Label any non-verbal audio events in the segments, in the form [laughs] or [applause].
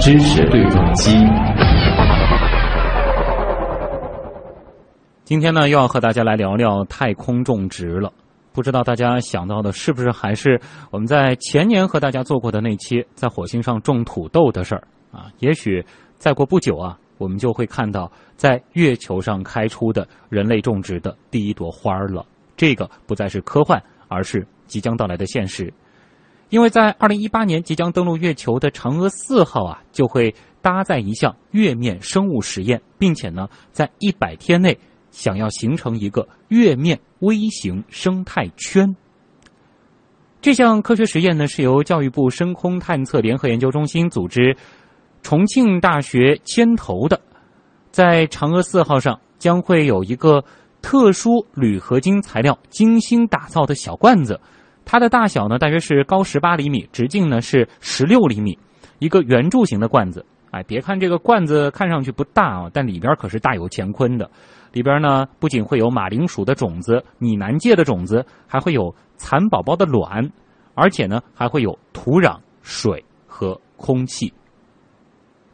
知识对撞机。今天呢，又要和大家来聊聊太空种植了。不知道大家想到的是不是还是我们在前年和大家做过的那期在火星上种土豆的事儿啊？也许再过不久啊，我们就会看到在月球上开出的人类种植的第一朵花了。这个不再是科幻，而是即将到来的现实。因为在二零一八年即将登陆月球的嫦娥四号啊，就会搭载一项月面生物实验，并且呢，在一百天内想要形成一个月面微型生态圈。这项科学实验呢，是由教育部深空探测联合研究中心组织，重庆大学牵头的。在嫦娥四号上将会有一个特殊铝合金材料精心打造的小罐子。它的大小呢，大约是高十八厘米，直径呢是十六厘米，一个圆柱形的罐子。哎，别看这个罐子看上去不大啊，但里边可是大有乾坤的。里边呢不仅会有马铃薯的种子、拟南芥的种子，还会有蚕宝宝的卵，而且呢还会有土壤、水和空气。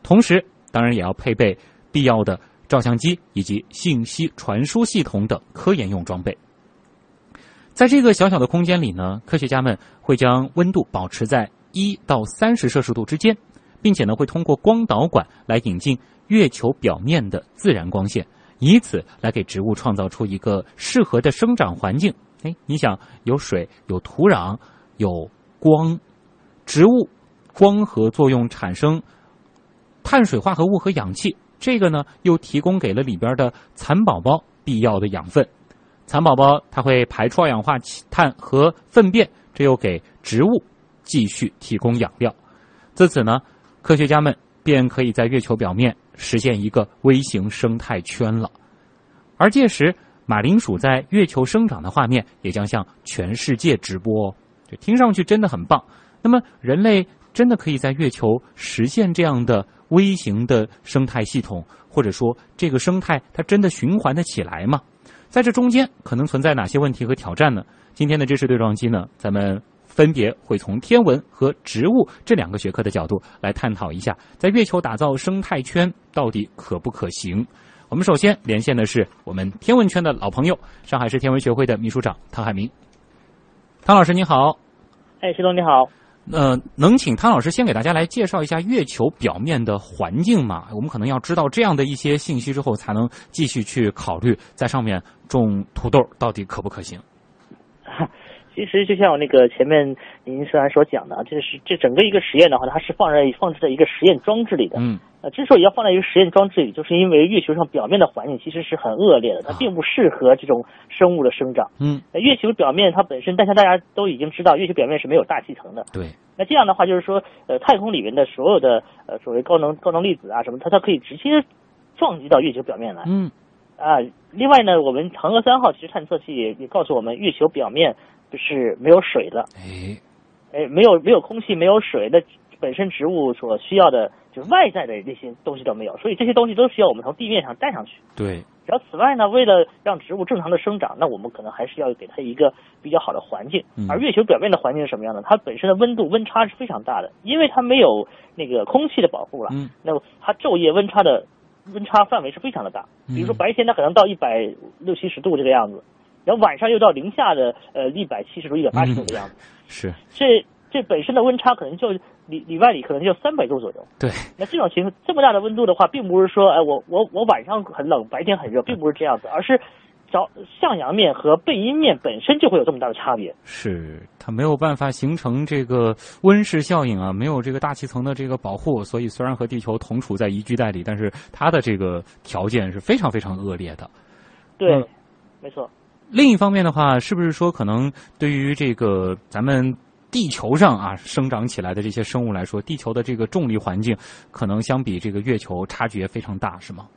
同时，当然也要配备必要的照相机以及信息传输系统等科研用装备。在这个小小的空间里呢，科学家们会将温度保持在一到三十摄氏度之间，并且呢会通过光导管来引进月球表面的自然光线，以此来给植物创造出一个适合的生长环境。哎，你想有水、有土壤、有光，植物光合作用产生碳水化合物和氧气，这个呢又提供给了里边的蚕宝宝必要的养分。蚕宝宝它会排出二氧化碳和粪便，这又给植物继续提供养料。自此呢，科学家们便可以在月球表面实现一个微型生态圈了。而届时，马铃薯在月球生长的画面也将向全世界直播，这听上去真的很棒。那么，人类真的可以在月球实现这样的微型的生态系统，或者说这个生态它真的循环的起来吗？在这中间可能存在哪些问题和挑战呢？今天的知识对撞机呢，咱们分别会从天文和植物这两个学科的角度来探讨一下，在月球打造生态圈到底可不可行？我们首先连线的是我们天文圈的老朋友，上海市天文学会的秘书长汤海明。汤老师你好，哎，徐总你好。呃，能请汤老师先给大家来介绍一下月球表面的环境吗？我们可能要知道这样的一些信息之后，才能继续去考虑在上面种土豆到底可不可行。其实就像我那个前面您虽然所讲的，这是这整个一个实验的话，它是放在放置在一个实验装置里的。嗯。呃，之所以要放在一个实验装置里，就是因为月球上表面的环境其实是很恶劣的，它并不适合这种生物的生长。嗯。月球表面它本身，但是大家都已经知道，月球表面是没有大气层的。对。那这样的话，就是说，呃，太空里面的所有的呃所谓高能高能粒子啊什么，它它可以直接撞击到月球表面来。嗯。啊，另外呢，我们嫦娥三号其实探测器也也告诉我们，月球表面。是没有水的，哎，哎，没有没有空气，没有水，那本身植物所需要的，就是外在的那些东西都没有，所以这些东西都需要我们从地面上带上去。对。然后此外呢，为了让植物正常的生长，那我们可能还是要给它一个比较好的环境。而月球表面的环境是什么样的？它本身的温度温差是非常大的，因为它没有那个空气的保护了。嗯。那么它昼夜温差的温差范围是非常的大。比如说白天它可能到一百六七十度这个样子。然后晚上又到零下的呃一百七十度、一百八十度的样子，是这这本身的温差可能就里里外里可能就三百度左右。对，那这种情况这么大的温度的话，并不是说哎我我我晚上很冷，白天很热，并不是这样子，而是朝向阳面和背阴面本身就会有这么大的差别。是它没有办法形成这个温室效应啊，没有这个大气层的这个保护，所以虽然和地球同处在宜居带里，但是它的这个条件是非常非常恶劣的。对，没错。另一方面的话，是不是说可能对于这个咱们地球上啊生长起来的这些生物来说，地球的这个重力环境可能相比这个月球差距也非常大，是吗？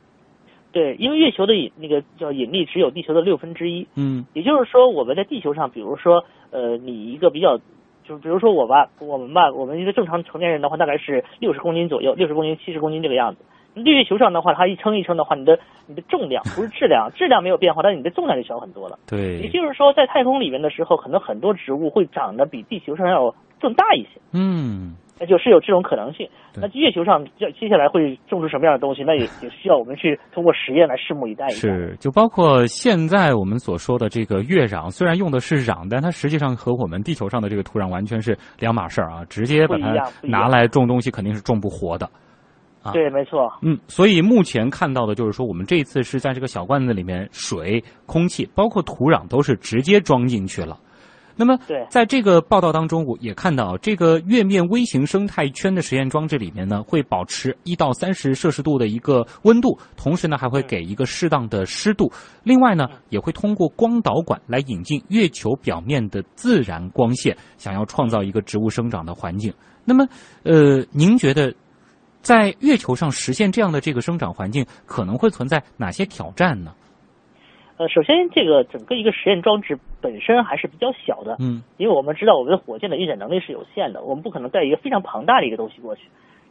对，因为月球的引那个叫引力只有地球的六分之一。嗯。也就是说，我们在地球上，比如说，呃，你一个比较，就是比如说我吧，我们吧，我们一个正常成年人的话，大概是六十公斤左右，六十公斤、七十公斤这个样子。月球上的话，它一称一称的话，你的你的重量不是质量，[laughs] 质量没有变化，但是你的重量就小很多了。对，也就是说，在太空里面的时候，可能很多植物会长得比地球上要更大一些。嗯。那就是有这种可能性。那月球上要接下来会种出什么样的东西？那也也需要我们去通过实验来拭目以待一下。是，就包括现在我们所说的这个月壤，虽然用的是壤，但它实际上和我们地球上的这个土壤完全是两码事儿啊！直接把它拿来种东西，肯定是种不活的。啊，对，没错。嗯，所以目前看到的就是说，我们这一次是在这个小罐子里面，水、空气，包括土壤，都是直接装进去了。那么，在这个报道当中，我也看到这个月面微型生态圈的实验装置里面呢，会保持一到三十摄氏度的一个温度，同时呢，还会给一个适当的湿度。另外呢，也会通过光导管来引进月球表面的自然光线，想要创造一个植物生长的环境。那么，呃，您觉得在月球上实现这样的这个生长环境，可能会存在哪些挑战呢？呃，首先，这个整个一个实验装置本身还是比较小的，嗯，因为我们知道我们的火箭的运载能力是有限的，我们不可能带一个非常庞大的一个东西过去。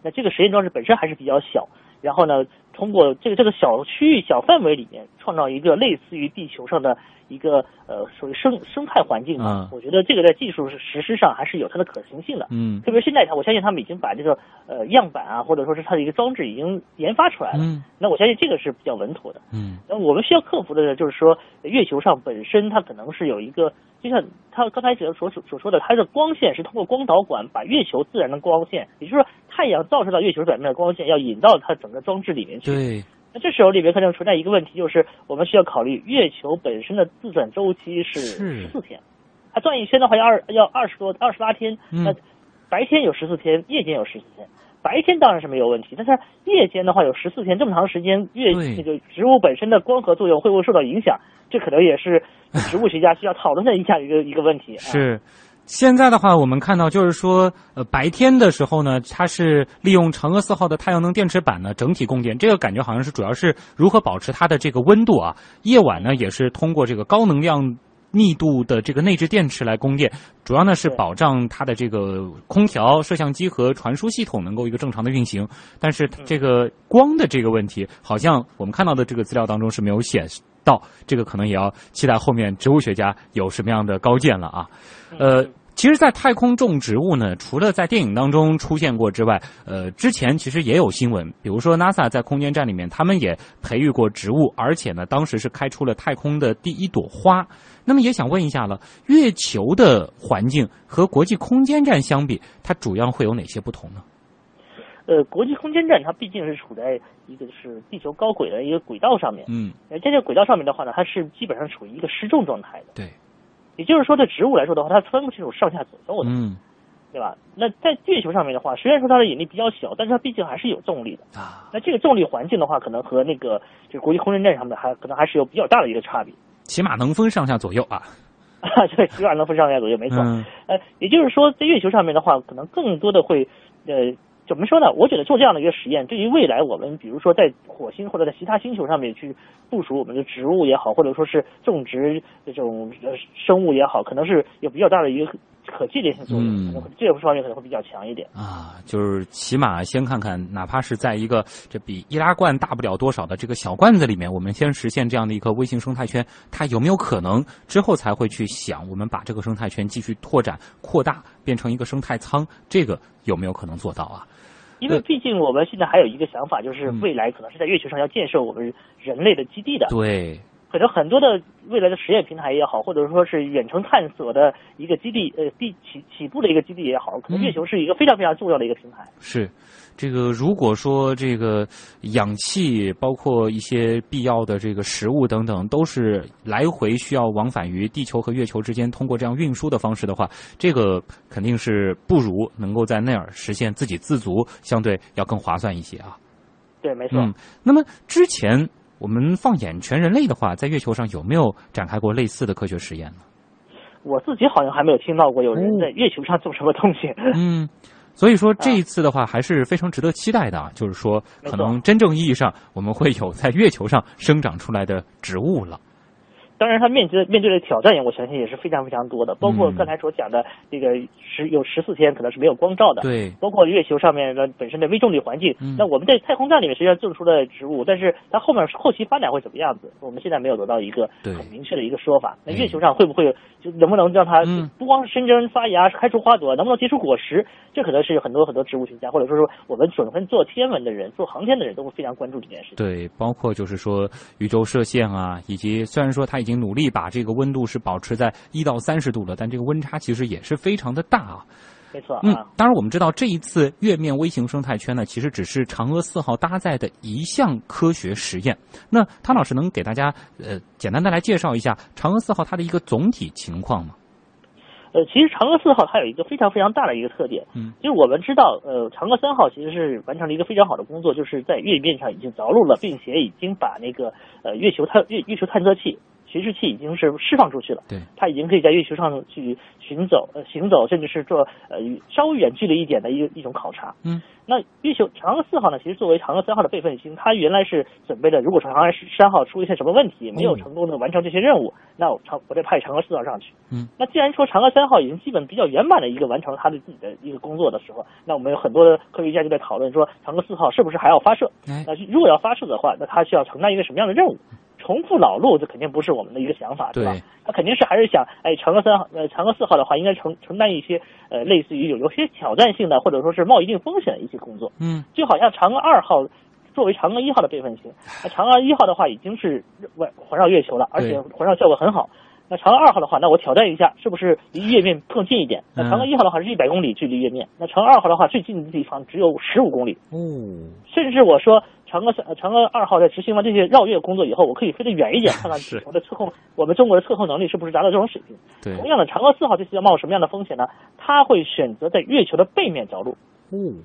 那这个实验装置本身还是比较小，然后呢，通过这个这个小区域、小范围里面，创造一个类似于地球上的。一个呃，属于生生态环境嘛，我觉得这个在技术实施上还是有它的可行性的。嗯，特别现在，我相信他们已经把这个呃样板啊，或者说是它的一个装置已经研发出来了。嗯，那我相信这个是比较稳妥的。嗯，那我们需要克服的就是说，月球上本身它可能是有一个，就像他刚才所所所说的，它的光线是通过光导管把月球自然的光线，也就是说太阳照射到月球表面的光线，要引到它整个装置里面去。对。那这时候里面可能存在一个问题，就是我们需要考虑月球本身的自转周期是十四天，它转一圈的话要二要二十多二十八天，那白天有十四天，夜间有十四天，白天当然是没有问题，但是夜间的话有十四天这么长时间，月这个植物本身的光合作用会不会受到影响？这可能也是植物学家需要讨论的一下一个一个问题。是。现在的话，我们看到就是说，呃，白天的时候呢，它是利用嫦娥四号的太阳能电池板呢整体供电，这个感觉好像是主要是如何保持它的这个温度啊。夜晚呢，也是通过这个高能量密度的这个内置电池来供电，主要呢是保障它的这个空调、摄像机和传输系统能够一个正常的运行。但是这个光的这个问题，好像我们看到的这个资料当中是没有显示。到这个可能也要期待后面植物学家有什么样的高见了啊，呃，其实，在太空种植物呢，除了在电影当中出现过之外，呃，之前其实也有新闻，比如说 NASA 在空间站里面，他们也培育过植物，而且呢，当时是开出了太空的第一朵花。那么也想问一下了，月球的环境和国际空间站相比，它主要会有哪些不同呢？呃，国际空间站它毕竟是处在一个是地球高轨的一个轨道上面，嗯，在这个轨道上面的话呢，它是基本上处于一个失重状态的，对，也就是说，对植物来说的话，它分不清楚上下左右的，嗯，对吧？那在月球上面的话，虽然说它的引力比较小，但是它毕竟还是有重力的啊。那这个重力环境的话，可能和那个这个国际空间站上面还可能还是有比较大的一个差别，起码能分上下左右啊，[laughs] 啊，对，起码能分上下左右，没错，嗯呃，也就是说，在月球上面的话，可能更多的会呃。怎么说呢？我觉得做这样的一个实验，对于未来我们，比如说在火星或者在其他星球上面去部署我们的植物也好，或者说是种植这种生物也好，可能是有比较大的一个可借鉴性作用，可能这方面可能会比较强一点啊。就是起码先看看，哪怕是在一个这比易拉罐大不了多少的这个小罐子里面，我们先实现这样的一个微型生态圈，它有没有可能之后才会去想，我们把这个生态圈继续拓展、扩大，变成一个生态舱，这个有没有可能做到啊？因为毕竟我们现在还有一个想法，就是未来可能是在月球上要建设我们人类的基地的。对，可能很多的未来的实验平台也好，或者说是远程探索的一个基地，呃，地起起步的一个基地也好，可能月球是一个非常非常重要的一个平台。是。这个如果说这个氧气，包括一些必要的这个食物等等，都是来回需要往返于地球和月球之间，通过这样运输的方式的话，这个肯定是不如能够在那儿实现自给自足，相对要更划算一些啊。对，没错。嗯，那么之前我们放眼全人类的话，在月球上有没有展开过类似的科学实验呢？我自己好像还没有听到过有人在月球上做什么东西。嗯。所以说这一次的话还是非常值得期待的啊，就是说可能真正意义上我们会有在月球上生长出来的植物了。当然，它面对面对的挑战，我相信也是非常非常多的。包括刚才所讲的这个十有十四天可能是没有光照的，对。包括月球上面的本身的微重力环境，那我们在太空站里面实际上种出了植物，但是它后面后期发展会怎么样子，我们现在没有得到一个很明确的一个说法。那月球上会不会就能不能让它不光是生根发芽、开出花朵，能不能结出果实？这可能是很多很多植物学家，或者说说我们准分做天文的人、做航天的人都会非常关注这件事情。对，包括就是说宇宙射线啊，以及虽然说它已经努力把这个。温度是保持在一到三十度了，但这个温差其实也是非常的大啊。没错，嗯，当然我们知道这一次月面微型生态圈呢，其实只是嫦娥四号搭载的一项科学实验。那汤老师能给大家呃简单的来介绍一下嫦娥四号它的一个总体情况吗？呃，其实嫦娥四号它有一个非常非常大的一个特点，嗯，就是我们知道，呃，嫦娥三号其实是完成了一个非常好的工作，就是在月面上已经着陆了，并且已经把那个呃月球探月月球探测器。巡视器已经是释放出去了，对，它已经可以在月球上去行走，呃，行走，甚至是做呃稍微远距离一点的一一种考察。嗯，那月球嫦娥四号呢？其实作为嫦娥三号的备份星，它原来是准备的，如果说嫦娥三号出现什么问题，没有成功的完成这些任务，那我嫦我再派嫦娥四号上去。嗯，那既然说嫦娥三号已经基本比较圆满的一个完成了它的自己的一个工作的时候，那我们有很多的科学家就在讨论说，嫦娥四号是不是还要发射？那如果要发射的话，那它需要承担一个什么样的任务？重复老路，这肯定不是我们的一个想法，对吧？他肯定是还是想，哎，嫦娥三号，呃，嫦娥四号的话，应该承承担一些，呃，类似于有有些挑战性的，或者说是冒一定风险的一些工作。嗯，就好像嫦娥二号作为嫦娥一号的备份型，那嫦娥一号的话已经是环环绕月球了，而且环绕效果很好。那嫦娥二号的话，那我挑战一下，是不是离月面更近一点？那嫦娥一号的话是一百公里距离月面，那嫦娥二号的话最近的地方只有十五公里。哦，甚至我说。嫦娥三、嫦娥二号在执行完这些绕月工作以后，我可以飞得远一点，[laughs] 看看地球的测控，我们中国的测控能力是不是达到这种水平？对。同样的，嫦娥四号这次要冒什么样的风险呢？它会选择在月球的背面着陆。嗯。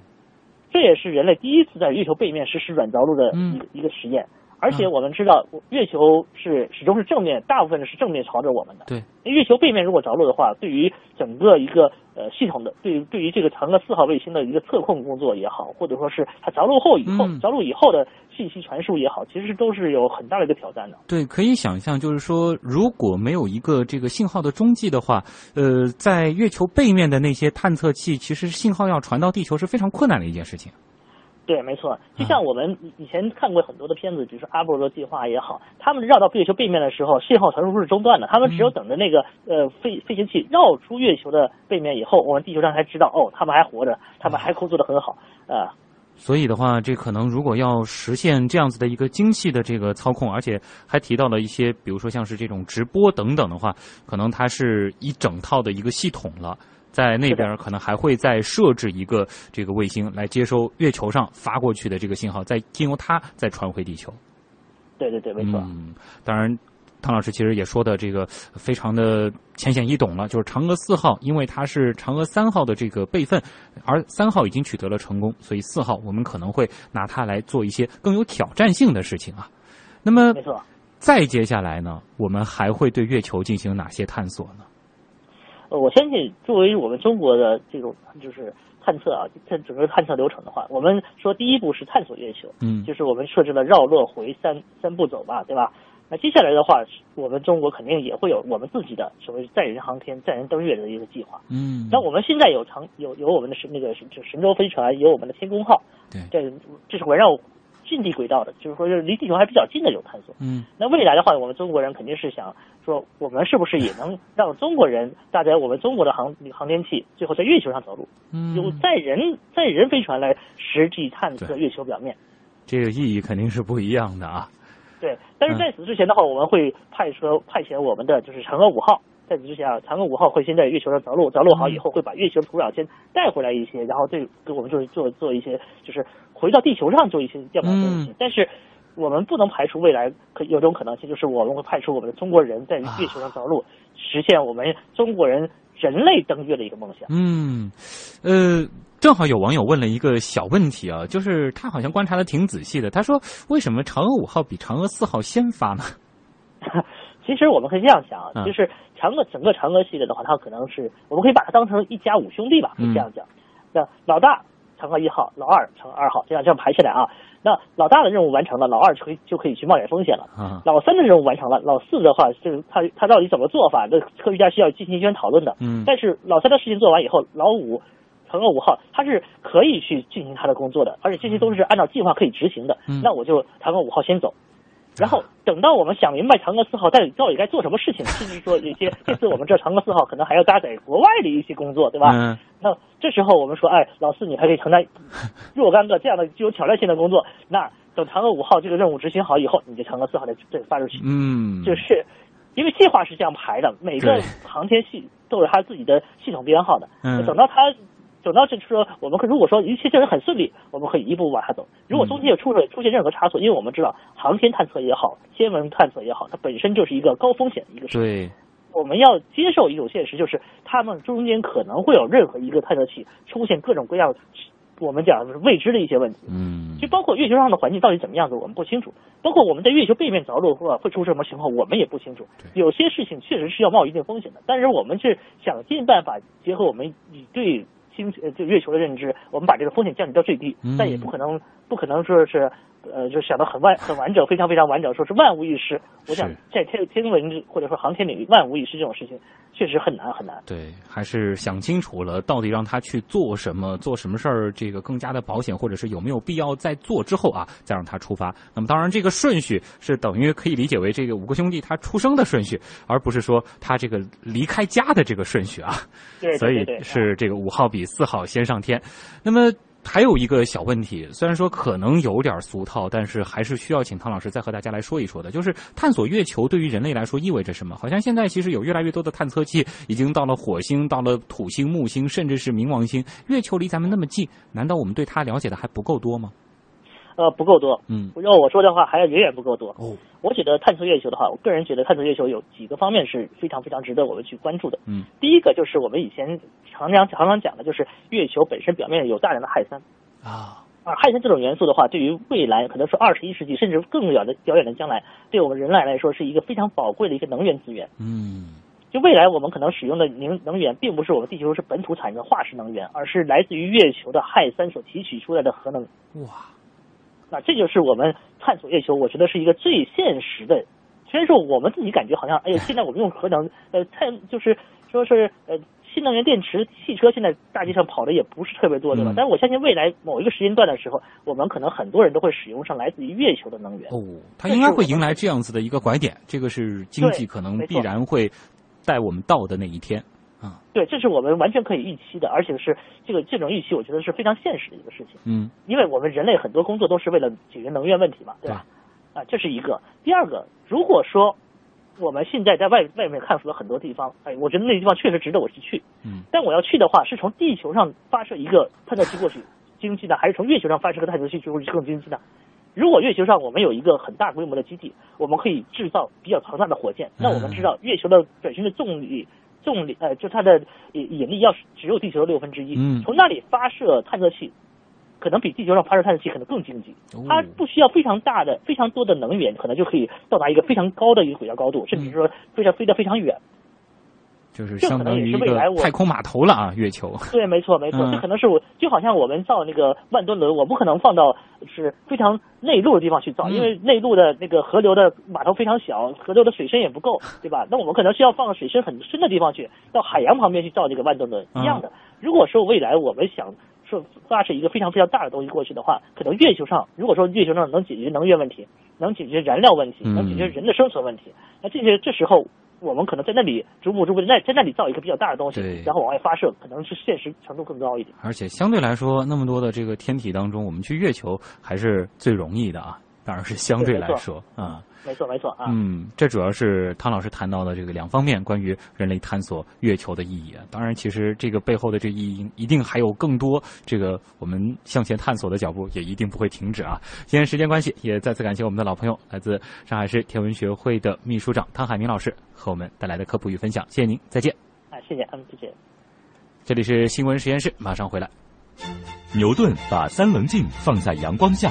这也是人类第一次在月球背面实施软着陆的一个一个实验。而且我们知道，月球是始终是正面，大部分是正面朝着我们的。对。月球背面如果着陆的话，对于整个一个呃系统的，对于对于这个嫦娥四号卫星的一个测控工作也好，或者说是它着陆后以后着陆以后的信息传输也好，其实都是有很大的一个挑战的。对，可以想象，就是说，如果没有一个这个信号的中继的话，呃，在月球背面的那些探测器，其实信号要传到地球是非常困难的一件事情。对，没错，就像我们以前看过很多的片子，比如说阿波罗计划也好，他们绕到月球背面的时候，信号传输是中断的，他们只有等着那个呃飞飞行器绕出月球的背面以后，我们地球上才知道哦，他们还活着，他们还工作的很好啊。所以的话，这可能如果要实现这样子的一个精细的这个操控，而且还提到了一些，比如说像是这种直播等等的话，可能它是一整套的一个系统了。在那边可能还会再设置一个这个卫星来接收月球上发过去的这个信号，再经由它再传回地球。对对对，没错。嗯，当然，汤老师其实也说的这个非常的浅显易懂了，就是嫦娥四号，因为它是嫦娥三号的这个备份，而三号已经取得了成功，所以四号我们可能会拿它来做一些更有挑战性的事情啊。那么，没错。再接下来呢，我们还会对月球进行哪些探索呢？呃，我相信作为我们中国的这种就是探测啊，这整个探测流程的话，我们说第一步是探索月球，嗯，就是我们设置了绕、落、回三三步走嘛，对吧？那接下来的话，我们中国肯定也会有我们自己的所谓载人航天、载人登月的一个计划，嗯。那我们现在有长有有我们的神那个就神舟飞船，有我们的天宫号，对，这这是围绕。近地轨道的，就是说，是离地球还比较近的这种探索。嗯，那未来的话，我们中国人肯定是想说，我们是不是也能让中国人搭载我们中国的航航天器，最后在月球上着陆？嗯，用载人载人飞船来实际探测月球表面，这个意义肯定是不一样的啊。对，但是在此之前的话，我们会派出派遣我们的就是嫦娥五号。在此之前啊，嫦娥五号会先在月球上着陆，着陆好以后会把月球土壤先带回来一些，然后对给我们就是做做一些就是回到地球上做一些调查东西。但是我们不能排除未来可有种可能性，就是我们会派出我们的中国人在月球上着陆，实现我们中国人人类登月的一个梦想。嗯，呃，正好有网友问了一个小问题啊，就是他好像观察的挺仔细的，他说为什么嫦娥五号比嫦娥四号先发呢？[laughs] 其实我们可以这样想啊，就是嫦娥整个嫦娥系列的话，它可能是我们可以把它当成一家五兄弟吧，可以这样讲。那老大嫦娥一号，老二嫦娥二号，这样这样排起来啊。那老大的任务完成了，老二就可以就可以去冒点风险了。老三的任务完成了，老四的话就是他他到底怎么做法，那科学家需要进行一番讨论的。嗯。但是老三的事情做完以后，老五，嫦娥五号他是可以去进行他的工作的，而且这些都是按照计划可以执行的。嗯。那我就嫦娥五号先走。然后等到我们想明白嫦娥四号到底到底该做什么事情，甚至说有些 [laughs] 这次我们这嫦娥四号可能还要搭载国外的一些工作，对吧？嗯。那这时候我们说，哎，老四你还可以承担 [laughs] 若干个这样的具有挑战性的工作。那等嫦娥五号这个任务执行好以后，你就嫦娥四号再再发出去。嗯。就是，因为计划是这样排的，每个航天系都有它自己的系统编号的。嗯。等到它。等到就是说，我们可如果说一切进展很顺利，我们可以一步步往下走。如果中间有出出出现任何差错，因为我们知道航天探测也好，天文探测也好，它本身就是一个高风险的一个事情。对，我们要接受一种现实，就是他们中间可能会有任何一个探测器出现各种各样我们讲是未知的一些问题。嗯，就包括月球上的环境到底怎么样子，我们不清楚。包括我们在月球背面着陆或会出什么情况，我们也不清楚。有些事情确实是要冒一定风险的，但是我们是想尽办法结合我们以对。星呃，就月球的认知，我们把这个风险降低到最低，但也不可能，不可能说是，呃，就想到很完很完整，非常非常完整，说是万无一失。我想在天天文或者说航天领域，万无一失这种事情。确实很难很难。对，还是想清楚了，到底让他去做什么，做什么事儿，这个更加的保险，或者是有没有必要再做之后啊，再让他出发。那么，当然这个顺序是等于可以理解为这个五个兄弟他出生的顺序，而不是说他这个离开家的这个顺序啊。对，所以是这个五号比四号先上天。那么。还有一个小问题，虽然说可能有点俗套，但是还是需要请汤老师再和大家来说一说的，就是探索月球对于人类来说意味着什么？好像现在其实有越来越多的探测器已经到了火星、到了土星、木星，甚至是冥王星。月球离咱们那么近，难道我们对它了解的还不够多吗？呃，不够多。嗯，要我说的话，还要远远不够多。哦，我觉得探测月球的话，我个人觉得探测月球有几个方面是非常非常值得我们去关注的。嗯，第一个就是我们以前常常常常讲的，就是月球本身表面有大量的氦三。啊，而氦三这种元素的话，对于未来可能是二十一世纪甚至更远的遥远的将来，对我们人类来说是一个非常宝贵的一个能源资源。嗯，就未来我们可能使用的能能源，并不是我们地球是本土产生的化石能源，而是来自于月球的氦三所提取出来的核能。哇！那这就是我们探索月球，我觉得是一个最现实的。虽然说我们自己感觉好像，哎呀，现在我们用核能，呃，太就是说是呃，新能源电池汽车现在大街上跑的也不是特别多，对吧？但是我相信未来某一个时间段的时候，我们可能很多人都会使用上来自于月球的能源。哦，它应该会迎来这样子的一个拐点，这个是经济可能必然会带我们到的那一天。啊，对，这是我们完全可以预期的，而且是这个这种预期，我觉得是非常现实的一个事情。嗯，因为我们人类很多工作都是为了解决能源问题嘛，对吧？啊，这是一个。第二个，如果说我们现在在外外面看出了很多地方，哎，我觉得那地方确实值得我去去。嗯，但我要去的话，是从地球上发射一个探测器过去经济呢，还是从月球上发射个探测器过去更经济呢？如果月球上我们有一个很大规模的基地，我们可以制造比较庞大的火箭，那我们知道月球的本身的重力。重力呃，就它的引引力要是只有地球的六分之一，嗯，从那里发射探测器，可能比地球上发射探测器可能更经济，它不需要非常大的、非常多的能源，可能就可以到达一个非常高的一个轨道高度，甚至说非常飞得非常远。就是相当于一个太空码头了啊，月球。对，没错，没错，这可能是我就好像我们造那个万吨轮，我不可能放到是非常内陆的地方去造，因为内陆的那个河流的码头非常小，河流的水深也不够，对吧？那我们可能是要放到水深很深的地方去，到海洋旁边去造这个万吨轮一样的。如果说未来我们想说发射一个非常非常大的东西过去的话，可能月球上如果说月球上能解决能源问题，能解决燃料问题，能解决人的生存问题，那这些这时候。我们可能在那里逐步逐步在在那里造一个比较大的东西，然后往外发射，可能是现实程度更高一点。而且相对来说，那么多的这个天体当中，我们去月球还是最容易的啊。当然是相对来说啊，没错没错啊，嗯，这主要是汤老师谈到的这个两方面关于人类探索月球的意义啊。当然，其实这个背后的这意义一定还有更多，这个我们向前探索的脚步也一定不会停止啊。今天时间关系，也再次感谢我们的老朋友，来自上海市天文学会的秘书长汤海明老师和我们带来的科普与分享。谢谢您，再见。啊，谢谢，嗯，谢谢。这里是新闻实验室，马上回来。牛顿把三棱镜放在阳光下。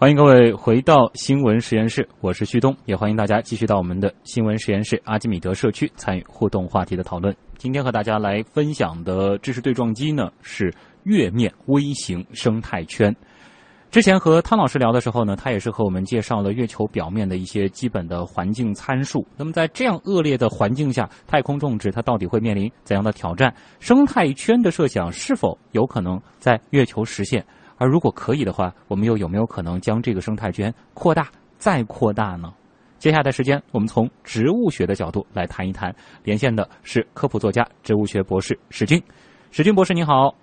欢迎各位回到新闻实验室，我是旭东，也欢迎大家继续到我们的新闻实验室阿基米德社区参与互动话题的讨论。今天和大家来分享的知识对撞机呢是月面微型生态圈。之前和汤老师聊的时候呢，他也是和我们介绍了月球表面的一些基本的环境参数。那么在这样恶劣的环境下，太空种植它到底会面临怎样的挑战？生态圈的设想是否有可能在月球实现？而如果可以的话，我们又有没有可能将这个生态圈扩大再扩大呢？接下来的时间，我们从植物学的角度来谈一谈。连线的是科普作家、植物学博士史军。史军博士，你好。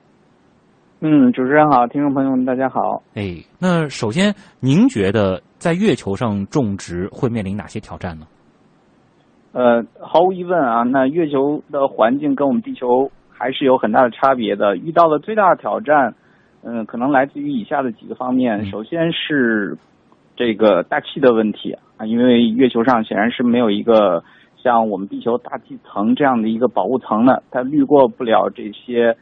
嗯，主持人好，听众朋友们大家好。哎，那首先，您觉得在月球上种植会面临哪些挑战呢？呃，毫无疑问啊，那月球的环境跟我们地球还是有很大的差别的。遇到的最大的挑战。嗯，可能来自于以下的几个方面。首先是这个大气的问题啊，因为月球上显然是没有一个像我们地球大气层这样的一个保护层的，它滤过不了这些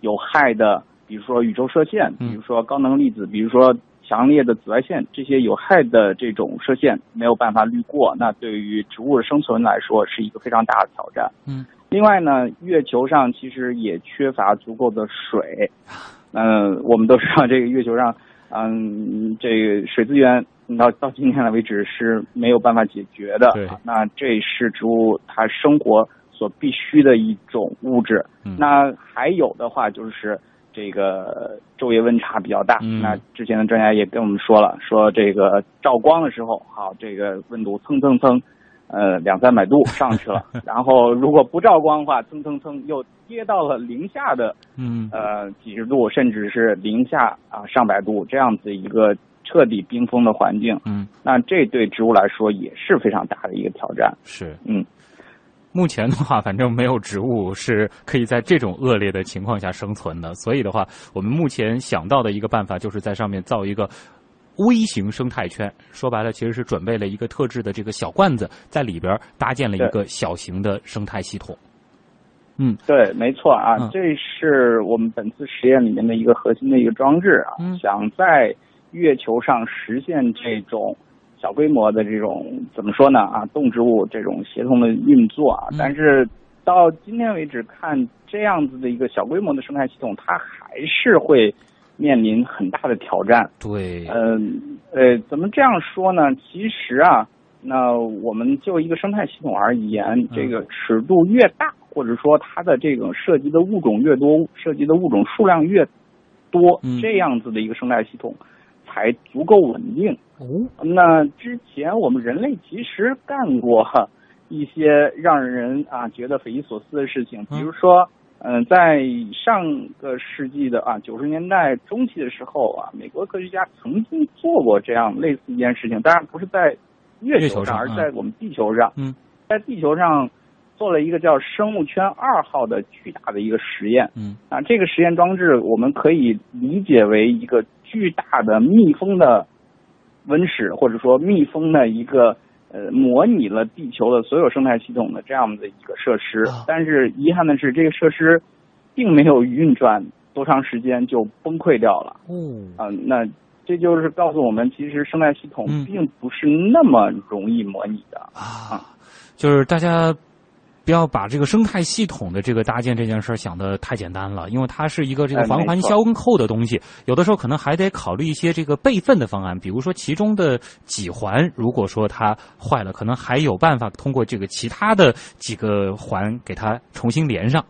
有害的，比如说宇宙射线，比如说高能粒子，比如说强烈的紫外线，这些有害的这种射线没有办法滤过，那对于植物的生存来说是一个非常大的挑战。嗯，另外呢，月球上其实也缺乏足够的水。嗯，我们都知道这个月球上，[laughs] 嗯，这个水资源到到今天为止是没有办法解决的。对，那这是植物它生活所必须的一种物质。那还有的话就是这个昼夜温差比较大。那之前的专家也跟我们说了，说这个照光的时候，好，这个温度蹭蹭蹭。呃，两三百度 [laughs] 上去了，然后如果不照光的话，蹭蹭蹭又跌到了零下的，嗯，呃，几十度，甚至是零下啊上百度这样子一个彻底冰封的环境，嗯，那这对植物来说也是非常大的一个挑战。是，嗯，目前的话，反正没有植物是可以在这种恶劣的情况下生存的，所以的话，我们目前想到的一个办法就是在上面造一个。微型生态圈说白了，其实是准备了一个特制的这个小罐子，在里边搭建了一个小型的生态系统。嗯，对，没错啊，这是我们本次实验里面的一个核心的一个装置啊。想在月球上实现这种小规模的这种怎么说呢啊，动植物这种协同的运作啊，但是到今天为止看这样子的一个小规模的生态系统，它还是会。面临很大的挑战。对，嗯，呃，怎么这样说呢？其实啊，那我们就一个生态系统而言，这个尺度越大，或者说它的这种涉及的物种越多，涉及的物种数量越多，这样子的一个生态系统才足够稳定。哦，那之前我们人类其实干过一些让人啊觉得匪夷所思的事情，比如说。嗯，在上个世纪的啊九十年代中期的时候啊，美国科学家曾经做过这样类似一件事情，当然不是在月球上，而在我们地球上。嗯，在地球上做了一个叫生物圈二号的巨大的一个实验。嗯，啊，这个实验装置我们可以理解为一个巨大的密封的温室，或者说密封的一个。呃，模拟了地球的所有生态系统的这样的一个设施，但是遗憾的是，这个设施并没有运转多长时间就崩溃掉了。嗯，啊，那这就是告诉我们，其实生态系统并不是那么容易模拟的啊，就是大家。不要把这个生态系统的这个搭建这件事儿想的太简单了，因为它是一个这个环环相扣的东西，有的时候可能还得考虑一些这个备份的方案，比如说其中的几环，如果说它坏了，可能还有办法通过这个其他的几个环给它重新连上。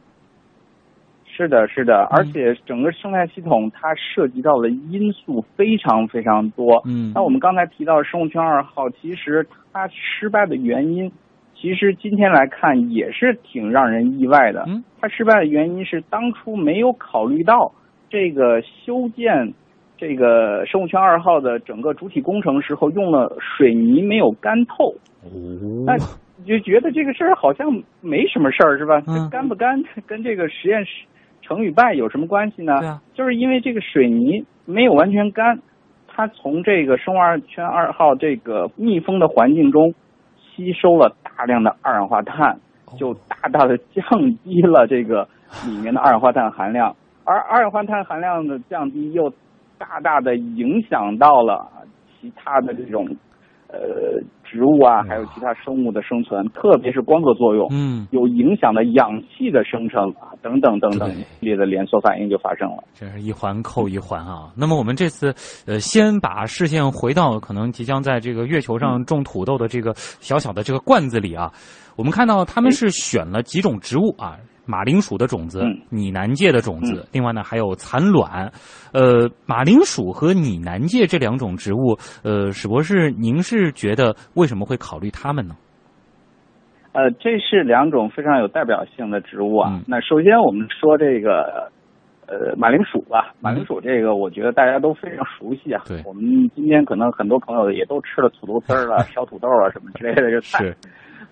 是的，是的，而且整个生态系统它涉及到的因素非常非常多。嗯，那我们刚才提到生物圈二号，其实它失败的原因。其实今天来看也是挺让人意外的。嗯，它失败的原因是当初没有考虑到这个修建这个生物圈二号的整个主体工程时候用了水泥没有干透。哦，那你就觉得这个事儿好像没什么事儿是吧？嗯，干不干跟这个实验室成与败有什么关系呢？就是因为这个水泥没有完全干，它从这个生物圈二号这个密封的环境中吸收了大量的二氧化碳，就大大的降低了这个里面的二氧化碳含量，而二氧化碳含量的降低又大大的影响到了其他的这种。呃，植物啊，还有其他生物的生存，特别是光合作用，嗯，有影响的氧气的生成啊，等等等等，一列的连锁反应就发生了。这是一环扣一环啊。那么我们这次呃，先把视线回到可能即将在这个月球上种土豆的这个小小的这个罐子里啊，我们看到他们是选了几种植物啊。马铃薯的种子，拟南芥的种子，另外呢还有蚕卵。呃，马铃薯和拟南芥这两种植物，呃，史博士，您是觉得为什么会考虑它们呢？呃，这是两种非常有代表性的植物啊。那首先我们说这个呃马铃薯吧，马铃薯这个我觉得大家都非常熟悉啊。对，我们今天可能很多朋友也都吃了土豆丝儿了、[laughs] 烧土豆啊什么之类的这菜。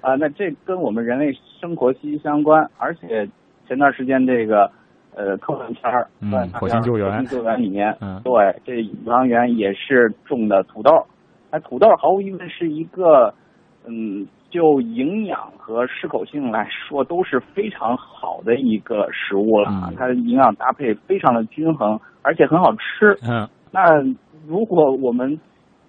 是。啊，那这跟我们人类生活息息相关，而且前段时间这个呃科幻片儿，嗯，火星救援，火星救援里面，嗯，对，这宇航员也是种的土豆，那土豆毫无疑问是一个，嗯，就营养和适口性来说都是非常好的一个食物了，嗯，它的营养搭配非常的均衡，而且很好吃，嗯，那如果我们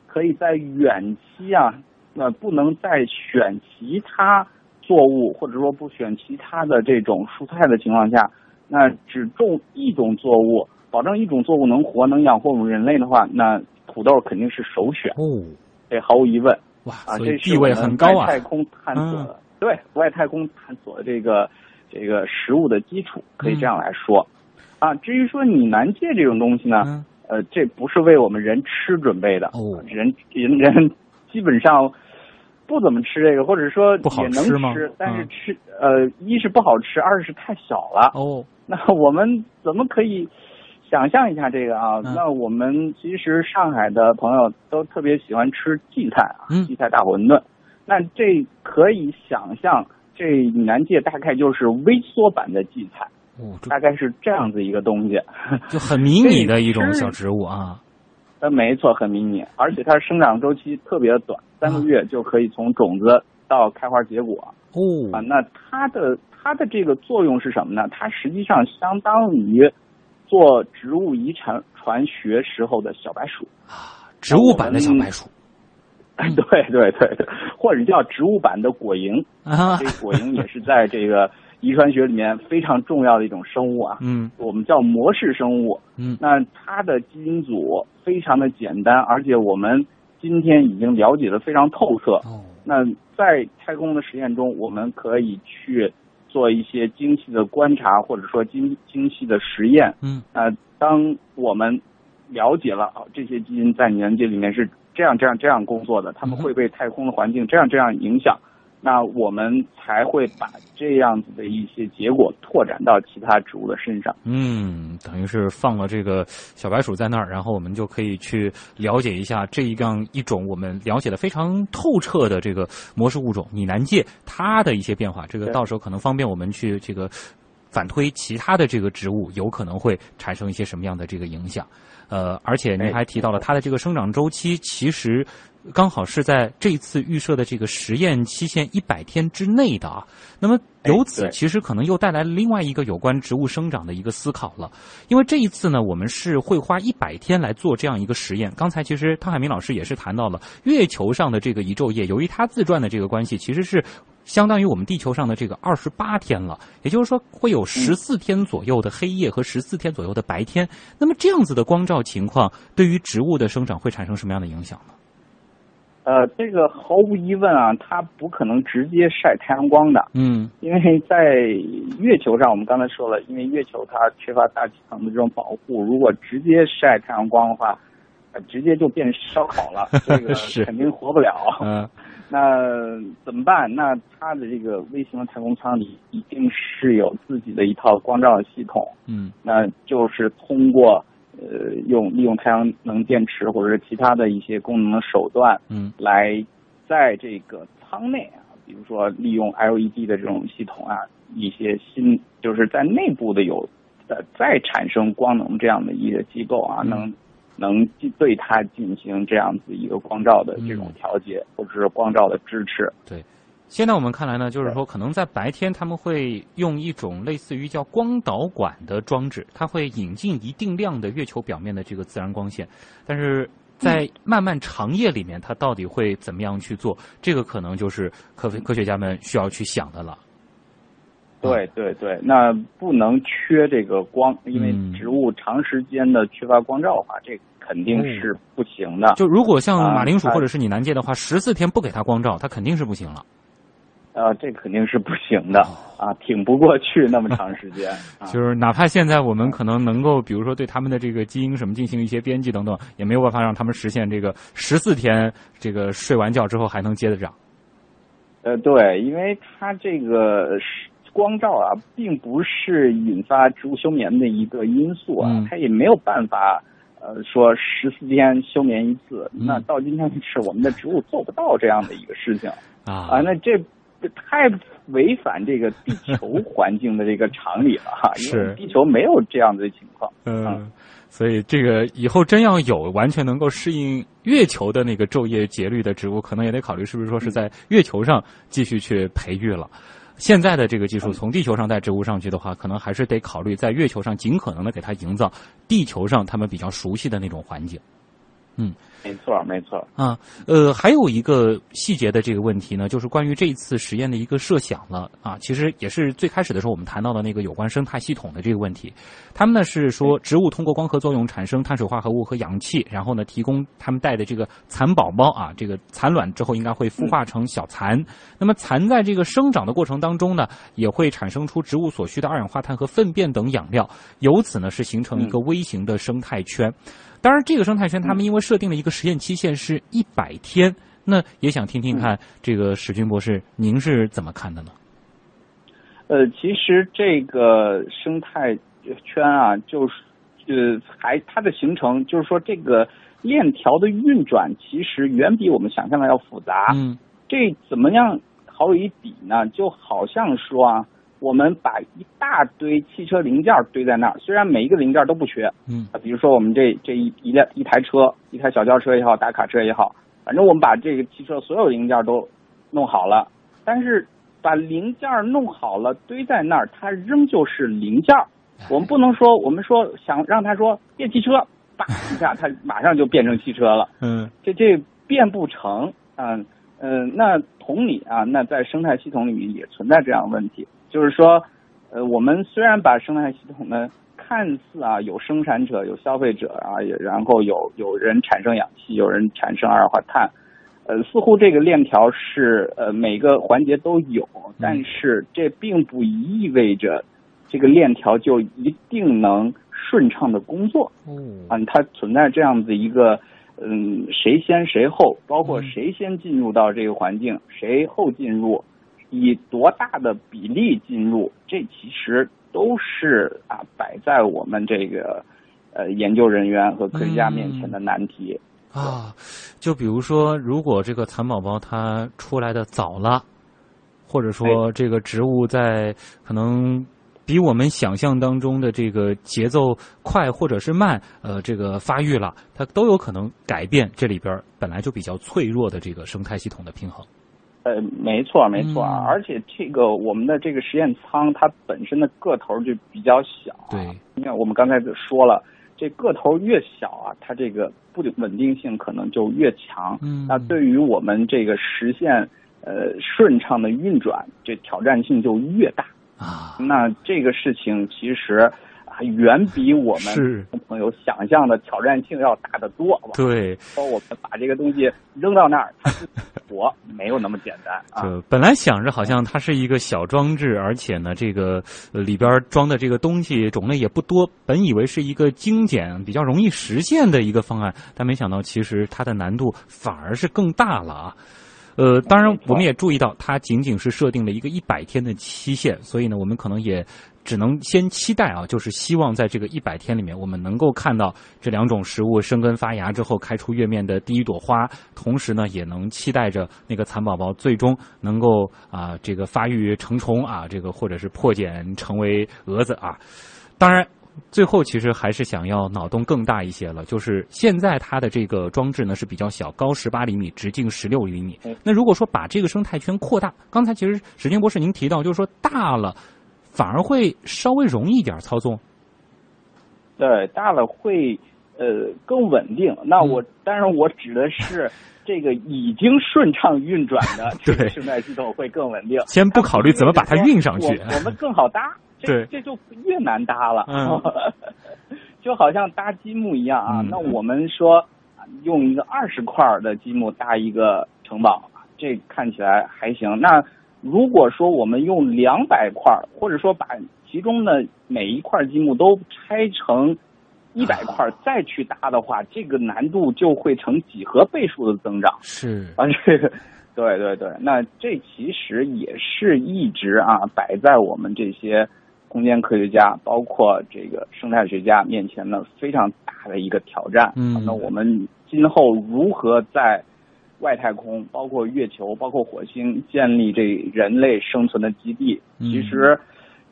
可以在远期啊。那不能再选其他作物，或者说不选其他的这种蔬菜的情况下，那只种一种作物，保证一种作物能活，能养活我们人类的话，那土豆肯定是首选。哦，这毫无疑问。哇，啊，这地位很高啊！太空探索的，对外太空探索这个这个食物的基础，可以这样来说。啊，至于说你南芥这种东西呢，呃，这不是为我们人吃准备的。哦，人人人基本上。不怎么吃这个，或者说也能吃，但是吃呃，一是不好吃，二是太小了。哦，[laughs] 那我们怎么可以想象一下这个啊？那我们其实上海的朋友都特别喜欢吃荠菜啊，荠菜大馄饨。那这可以想象，这南芥大概就是微缩版的荠菜，大概是这样子一个东西，[laughs] 就很迷你的一种小植物啊。呃，没错，很迷你，而且它生长周期特别的短，三个月就可以从种子到开花结果。哦，啊，那它的它的这个作用是什么呢？它实际上相当于做植物遗传传学时候的小白鼠啊，植物版的小白鼠。[laughs] 对对对对，或者叫植物版的果蝇啊，这果蝇也是在这个。遗传学里面非常重要的一种生物啊，嗯，我们叫模式生物，嗯，那它的基因组非常的简单，而且我们今天已经了解的非常透彻。哦，那在太空的实验中，我们可以去做一些精细的观察，或者说精精细的实验。嗯，那，当我们了解了啊，这些基因在年纪里面是这样这样这样工作的，他们会被太空的环境这样这样影响。那我们才会把这样子的一些结果拓展到其他植物的身上。嗯，等于是放了这个小白鼠在那儿，然后我们就可以去了解一下这样一种我们了解的非常透彻的这个模式物种——拟南芥，它的一些变化。这个到时候可能方便我们去这个反推其他的这个植物有可能会产生一些什么样的这个影响。呃，而且您还提到了它的这个生长周期，其实。刚好是在这一次预设的这个实验期限一百天之内的啊，那么由此其实可能又带来了另外一个有关植物生长的一个思考了，因为这一次呢，我们是会花一百天来做这样一个实验。刚才其实汤海明老师也是谈到了月球上的这个一昼夜，由于它自转的这个关系，其实是相当于我们地球上的这个二十八天了，也就是说会有十四天左右的黑夜和十四天左右的白天。那么这样子的光照情况，对于植物的生长会产生什么样的影响呢？呃，这个毫无疑问啊，它不可能直接晒太阳光的。嗯，因为在月球上，我们刚才说了，因为月球它缺乏大气层的这种保护，如果直接晒太阳光的话，直接就变烧烤了，[laughs] 这个肯定活不了。嗯，[laughs] 那怎么办？那它的这个微型的太空舱里一定是有自己的一套光照系统。嗯，那就是通过。呃，用利用太阳能电池或者是其他的一些功能的手段，嗯，来在这个舱内啊，比如说利用 LED 的这种系统啊，一些新就是在内部的有呃再产生光能这样的一个机构啊，能能对它进行这样子一个光照的这种调节，或者是光照的支持。对，现在我们看来呢，就是说可能在白天他们会用一种类似于叫光导管的装置，它会引进一定量的月球表面的这个自然光线，但是在漫漫长夜里面，它到底会怎么样去做？这个可能就是科科学家们需要去想的了。对对对，那不能缺这个光，因为植物长时间的缺乏光照的话，这肯定是不行的。就如果像马铃薯或者是你南芥的话，十四天不给它光照，它肯定是不行了。呃，这肯定是不行的啊，挺不过去那么长时间。[laughs] 就是哪怕现在我们可能能够，比如说对他们的这个基因什么进行一些编辑等等，也没有办法让他们实现这个十四天这个睡完觉之后还能接着长。呃，对，因为它这个是。光照啊，并不是引发植物休眠的一个因素啊，它也没有办法，呃，说十四天休眠一次。那到今天为止我们的植物做不到这样的一个事情啊啊，那这太违反这个地球环境的这个常理了哈，因为地球没有这样的情况。嗯，所以这个以后真要有完全能够适应月球的那个昼夜节律的植物，可能也得考虑是不是说是在月球上继续去培育了。现在的这个技术从地球上带植物上去的话，可能还是得考虑在月球上尽可能的给它营造地球上他们比较熟悉的那种环境。嗯。没错，没错啊，呃，还有一个细节的这个问题呢，就是关于这一次实验的一个设想了啊，其实也是最开始的时候我们谈到的那个有关生态系统的这个问题。他们呢是说，植物通过光合作用产生碳水化合物和氧气，然后呢提供他们带的这个蚕宝宝啊，这个蚕卵之后应该会孵化成小蚕。那么蚕在这个生长的过程当中呢，也会产生出植物所需的二氧化碳和粪便等养料，由此呢是形成一个微型的生态圈。当然，这个生态圈他们因为设定了一个实验期限是一百天，那也想听听看这个史军博士，您是怎么看的呢？呃，其实这个生态圈啊，就是呃，还它的形成，就是说这个链条的运转，其实远比我们想象的要复杂。嗯，这怎么样好以比呢？就好像说啊。我们把一大堆汽车零件堆在那儿，虽然每一个零件都不缺，嗯，比如说我们这这一一辆一台车，一台小轿车也好，大卡车也好，反正我们把这个汽车所有零件都弄好了，但是把零件弄好了堆在那儿，它仍旧是零件。我们不能说，我们说想让它说变汽车，叭一下它马上就变成汽车了，[laughs] 嗯，这这变不成，嗯嗯，那同理啊，那在生态系统里面也存在这样的问题。就是说，呃，我们虽然把生态系统呢看似啊有生产者、有消费者啊，也然后有有人产生氧气，有人产生二氧化碳，呃，似乎这个链条是呃每个环节都有，但是这并不意味着这个链条就一定能顺畅的工作。嗯，啊它存在这样子一个嗯谁先谁后，包括谁先进入到这个环境，谁后进入。以多大的比例进入，这其实都是啊摆在我们这个呃研究人员和科学家面前的难题啊。就比如说，如果这个蚕宝宝它出来的早了，或者说这个植物在可能比我们想象当中的这个节奏快或者是慢，呃，这个发育了，它都有可能改变这里边本来就比较脆弱的这个生态系统的平衡。呃，没错，没错啊，而且这个我们的这个实验舱它本身的个头就比较小，对，你看我们刚才就说了，这个头越小啊，它这个不稳定性可能就越强，嗯，那对于我们这个实现呃顺畅的运转，这挑战性就越大啊，那这个事情其实。远比我们是朋友想象的挑战性要大得多。对，说我们把这个东西扔到那儿，它 [laughs] 活没有那么简单啊。就本来想着好像它是一个小装置，而且呢，这个里边装的这个东西种类也不多，本以为是一个精简、比较容易实现的一个方案，但没想到其实它的难度反而是更大了啊。呃，当然我们也注意到，它仅仅是设定了一个一百天的期限，所以呢，我们可能也。只能先期待啊，就是希望在这个一百天里面，我们能够看到这两种食物生根发芽之后开出月面的第一朵花，同时呢，也能期待着那个蚕宝宝最终能够啊这个发育成虫啊，这个或者是破茧成为蛾子啊。当然。最后，其实还是想要脑洞更大一些了。就是现在它的这个装置呢是比较小，高十八厘米，直径十六厘米。那如果说把这个生态圈扩大，刚才其实史军博士您提到，就是说大了反而会稍微容易一点操作。对，大了会呃更稳定。那我当然我指的是 [laughs] 这个已经顺畅运转的 [laughs] 这个生态系统会更稳定。先不考虑怎么把它运上去，我们更好搭。[laughs] 对，这就越难搭了，嗯就好像搭积木一样啊。那我们说用一个二十块的积木搭一个城堡，这看起来还行。那如果说我们用两百块，或者说把其中的每一块积木都拆成一百块再去搭的话，这个难度就会成几何倍数的增长。是啊，这个对对对，那这其实也是一直啊摆在我们这些。空间科学家，包括这个生态学家面前的，非常大的一个挑战。嗯，那我们今后如何在外太空，包括月球，包括火星建立这人类生存的基地？其实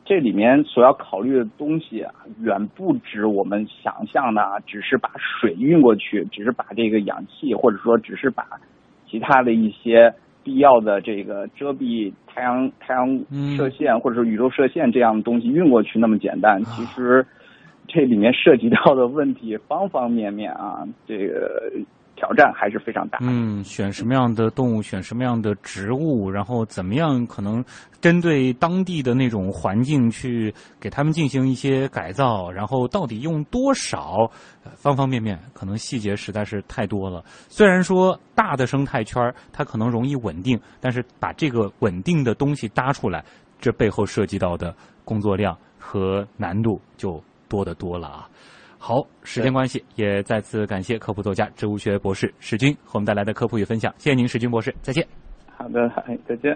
这里面所要考虑的东西啊，远不止我们想象的，只是把水运过去，只是把这个氧气，或者说只是把其他的一些。必要的这个遮蔽太阳太阳射线或者说宇宙射线这样的东西运过去那么简单，其实这里面涉及到的问题方方面面啊，这个。挑战还是非常大。嗯，选什么样的动物，选什么样的植物，然后怎么样可能针对当地的那种环境去给他们进行一些改造，然后到底用多少，方方面面，可能细节实在是太多了。虽然说大的生态圈它可能容易稳定，但是把这个稳定的东西搭出来，这背后涉及到的工作量和难度就多得多了啊。好，时间关系，也再次感谢科普作家、植物学博士史军和我们带来的科普与分享。谢谢您，史军博士，再见。好的，好再见。